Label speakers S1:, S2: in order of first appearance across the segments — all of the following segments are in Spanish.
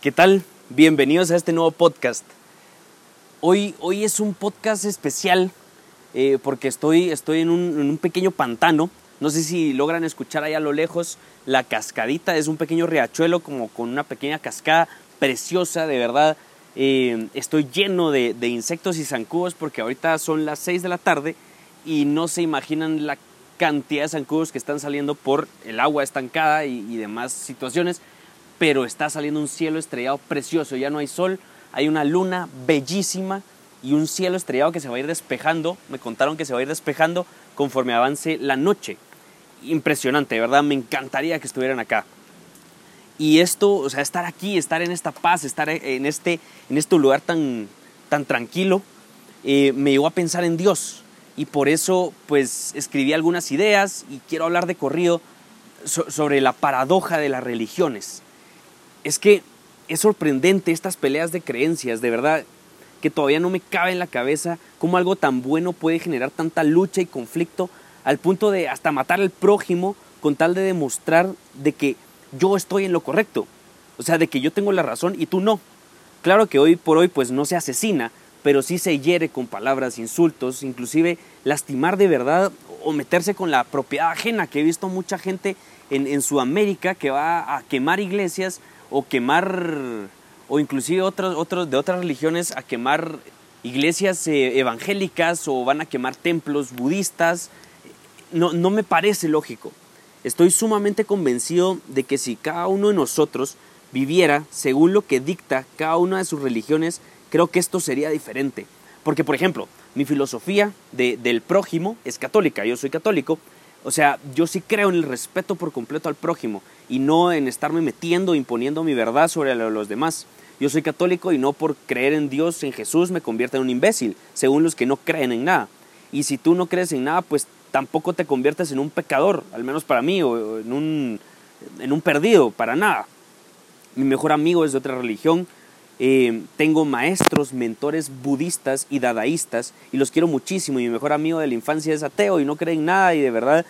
S1: ¿Qué tal? Bienvenidos a este nuevo podcast. Hoy, hoy es un podcast especial eh, porque estoy, estoy en, un, un pequeño pantano. No sé si logran escuchar ahí a lo lejos la cascadita. Es un pequeño riachuelo como con una pequeña cascada preciosa, de verdad. Eh, estoy lleno de, de, insectos y zancudos porque ahorita son las 6 de la tarde y no se imaginan la cantidad de zancudos que están saliendo por el agua estancada y demás situaciones pero está saliendo un cielo estrellado precioso, ya no hay sol, hay una luna bellísima y un cielo estrellado que se va a ir despejando, me contaron que se va a ir despejando conforme avance la noche. Impresionante, ¿verdad? Me encantaría que estuvieran acá. Y esto, o sea, estar aquí, estar en esta paz, estar en este, en este lugar tan, tan tranquilo, eh, me llevó a pensar en Dios. Y por eso, pues, escribí algunas ideas y quiero hablar de corrido sobre la paradoja de las religiones es que es sorprendente estas peleas de creencias, de verdad, que todavía no me cabe en la cabeza cómo algo tan bueno puede generar tanta lucha y conflicto al punto de hasta matar al prójimo con tal de demostrar de que yo estoy en lo correcto, o sea, de que yo tengo la razón y tú no. Claro que hoy por hoy pues no se asesina, pero sí se hiere con palabras, insultos, inclusive lastimar de verdad o meterse con la propiedad ajena, que he visto mucha gente en, en Sudamérica que va a quemar iglesias o quemar, o inclusive otros, otros de otras religiones, a quemar iglesias eh, evangélicas o van a quemar templos budistas. No, no me parece lógico. Estoy sumamente convencido de que si cada uno de nosotros viviera según lo que dicta cada una de sus religiones, creo que esto sería diferente. Porque, por ejemplo, mi filosofía de, del prójimo es católica, yo soy católico, o sea, yo sí creo en el respeto por completo al prójimo y no en estarme metiendo, imponiendo mi verdad sobre los demás. Yo soy católico y no por creer en Dios, en Jesús, me convierte en un imbécil, según los que no creen en nada. Y si tú no crees en nada, pues tampoco te conviertes en un pecador, al menos para mí, o en un, en un perdido, para nada. Mi mejor amigo es de otra religión, eh, tengo maestros, mentores budistas y dadaístas y los quiero muchísimo. Y mi mejor amigo de la infancia es ateo y no cree en nada y de verdad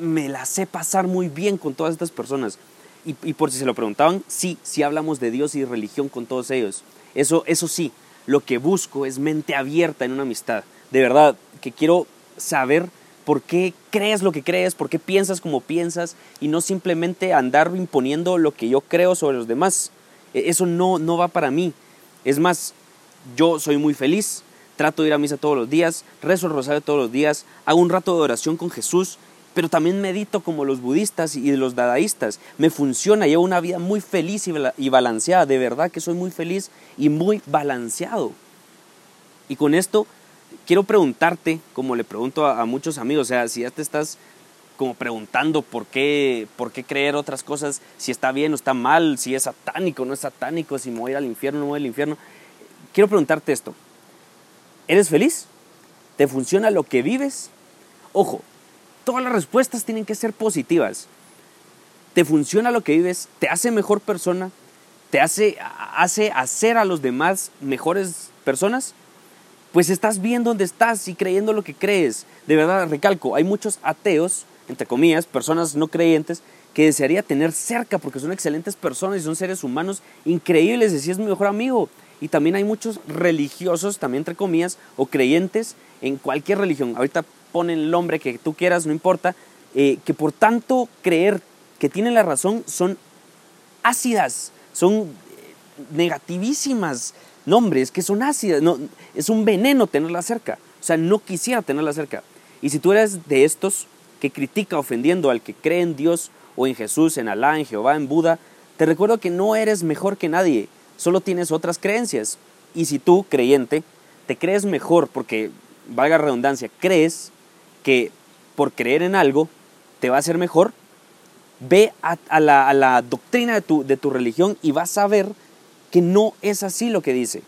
S1: me la sé pasar muy bien con todas estas personas. Y, por si se lo preguntaban, sí, sí hablamos de Dios y religión con todos ellos. Eso, eso sí, lo que busco es mente abierta en una amistad. De verdad, que quiero saber por qué crees lo que crees, por qué piensas como piensas y no simplemente andar imponiendo lo que yo creo sobre los demás. E, eso no, no va para mí. Es más, yo soy muy feliz, trato de ir a misa todos los días, rezo el rosario todos los días, hago un rato de oración con Jesús, pero también medito como los budistas y los dadaístas. Me funciona, llevo una vida muy feliz y balanceada, de verdad que soy muy feliz y muy balanceado. Y con esto quiero preguntarte, como le pregunto a, a muchos amigos, o sea, si ya te estás como preguntando por qué, por qué creer otras cosas, si está bien o está mal, si es satánico o no es satánico, si me voy al infierno o no voy al infierno. Quiero preguntarte esto. ¿Eres feliz? ¿Te funciona lo que vives? Ojo, todas las respuestas tienen que ser positivas. ¿Te funciona lo que vives? ¿Te hace mejor persona? ¿Te hace, hace hacer a los demás mejores personas? Pues estás bien donde estás y creyendo lo que crees. De verdad, recalco, hay muchos ateos entre comillas, personas no creyentes que desearía tener cerca porque son excelentes personas y son seres humanos increíbles y si es mi mejor amigo. Y también hay muchos religiosos, también entre comillas, o creyentes en cualquier religión. Ahorita ponen el nombre que tú quieras, no importa, eh, que por tanto creer que tienen la razón son ácidas, son eh, negativísimas nombres, que son ácidas, no, es un veneno tenerla cerca. O sea, no quisiera tenerla cerca. Y si tú eres de estos, que critica ofendiendo al que cree en Dios o en Jesús, en Alá, en Jehová, en Buda, te recuerdo que no eres mejor que nadie, solo tienes otras creencias. Y si tú, creyente, te crees mejor porque, valga redundancia, crees que por creer en algo te va a ser mejor, ve a, la, doctrina de tu, de tu, religión y vas a ver que no es así lo que dice.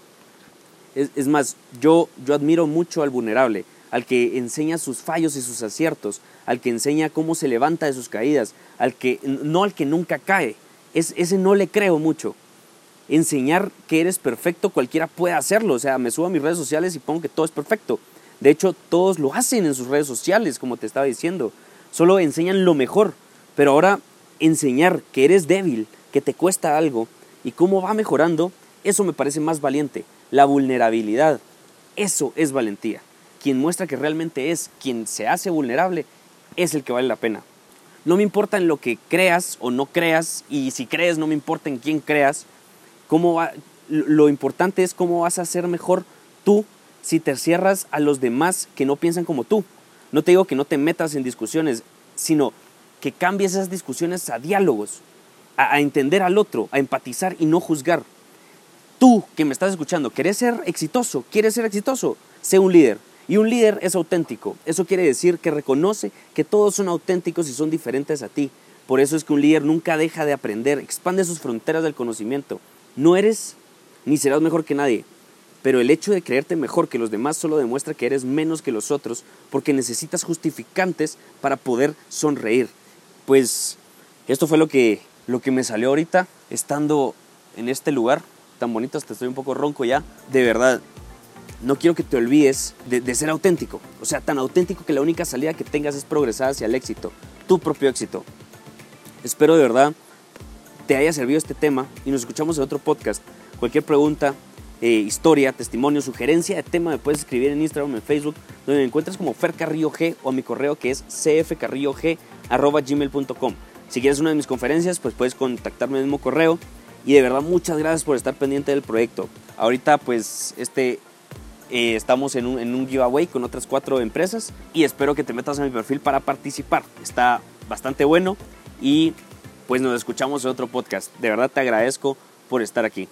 S1: Es, es más, yo, yo admiro mucho al vulnerable, al que enseña sus fallos y sus aciertos, al que enseña cómo se levanta de sus caídas, al que no al que nunca cae. Es, ese no le creo mucho. Enseñar que eres perfecto, cualquiera puede hacerlo. O sea, me subo a mis redes sociales y pongo que todo es perfecto. De hecho, todos lo hacen en sus redes sociales, como te estaba diciendo. Solo enseñan lo mejor. Pero ahora enseñar que eres débil, que te cuesta algo, y cómo va mejorando, eso me parece más valiente. La vulnerabilidad, eso es valentía. Quien muestra que realmente es, quien se hace vulnerable, es el que vale la pena. No me importa en lo que creas o no creas, y si crees no me importa en quién creas, cómo lo importante es cómo vas a ser mejor tú si te cierras a los demás que no piensan como tú. No te digo que no te metas en discusiones, sino que cambies esas discusiones a diálogos, a, a entender al otro, a empatizar y no juzgar. Tú que me estás escuchando, ¿quieres ser exitoso? ¿Quieres ser exitoso? Sé un líder. Y un líder es auténtico. Eso quiere decir que reconoce que todos son auténticos y son diferentes a ti. Por eso es que un líder nunca deja de aprender, expande sus fronteras del conocimiento. No eres ni serás mejor que nadie, pero el hecho de creerte mejor que los demás solo demuestra que eres menos que los otros porque necesitas justificantes para poder sonreír. Pues esto fue lo que, lo que me salió ahorita estando en este lugar tan bonito, hasta estoy un poco ronco ya. De verdad, no quiero que te olvides de, ser auténtico. O sea, tan auténtico que la única salida que tengas es progresar hacia el éxito, tu propio éxito. Espero de verdad te haya servido este tema y nos escuchamos en otro podcast. Cualquier pregunta, eh, historia, testimonio, sugerencia de tema me puedes escribir en Instagram, en Facebook, donde me encuentras como Fer Carrillo G o a mi correo que es cfcarrillog.gmail.com. Si quieres una de mis conferencias, pues puedes contactarme en el mismo correo. Y de verdad, muchas gracias por estar pendiente del proyecto. Ahorita, pues, este, eh, estamos en un, en un giveaway con otras cuatro empresas y espero que te metas a mi perfil para participar. Está bastante bueno y pues nos escuchamos en otro podcast. De verdad te agradezco por estar aquí.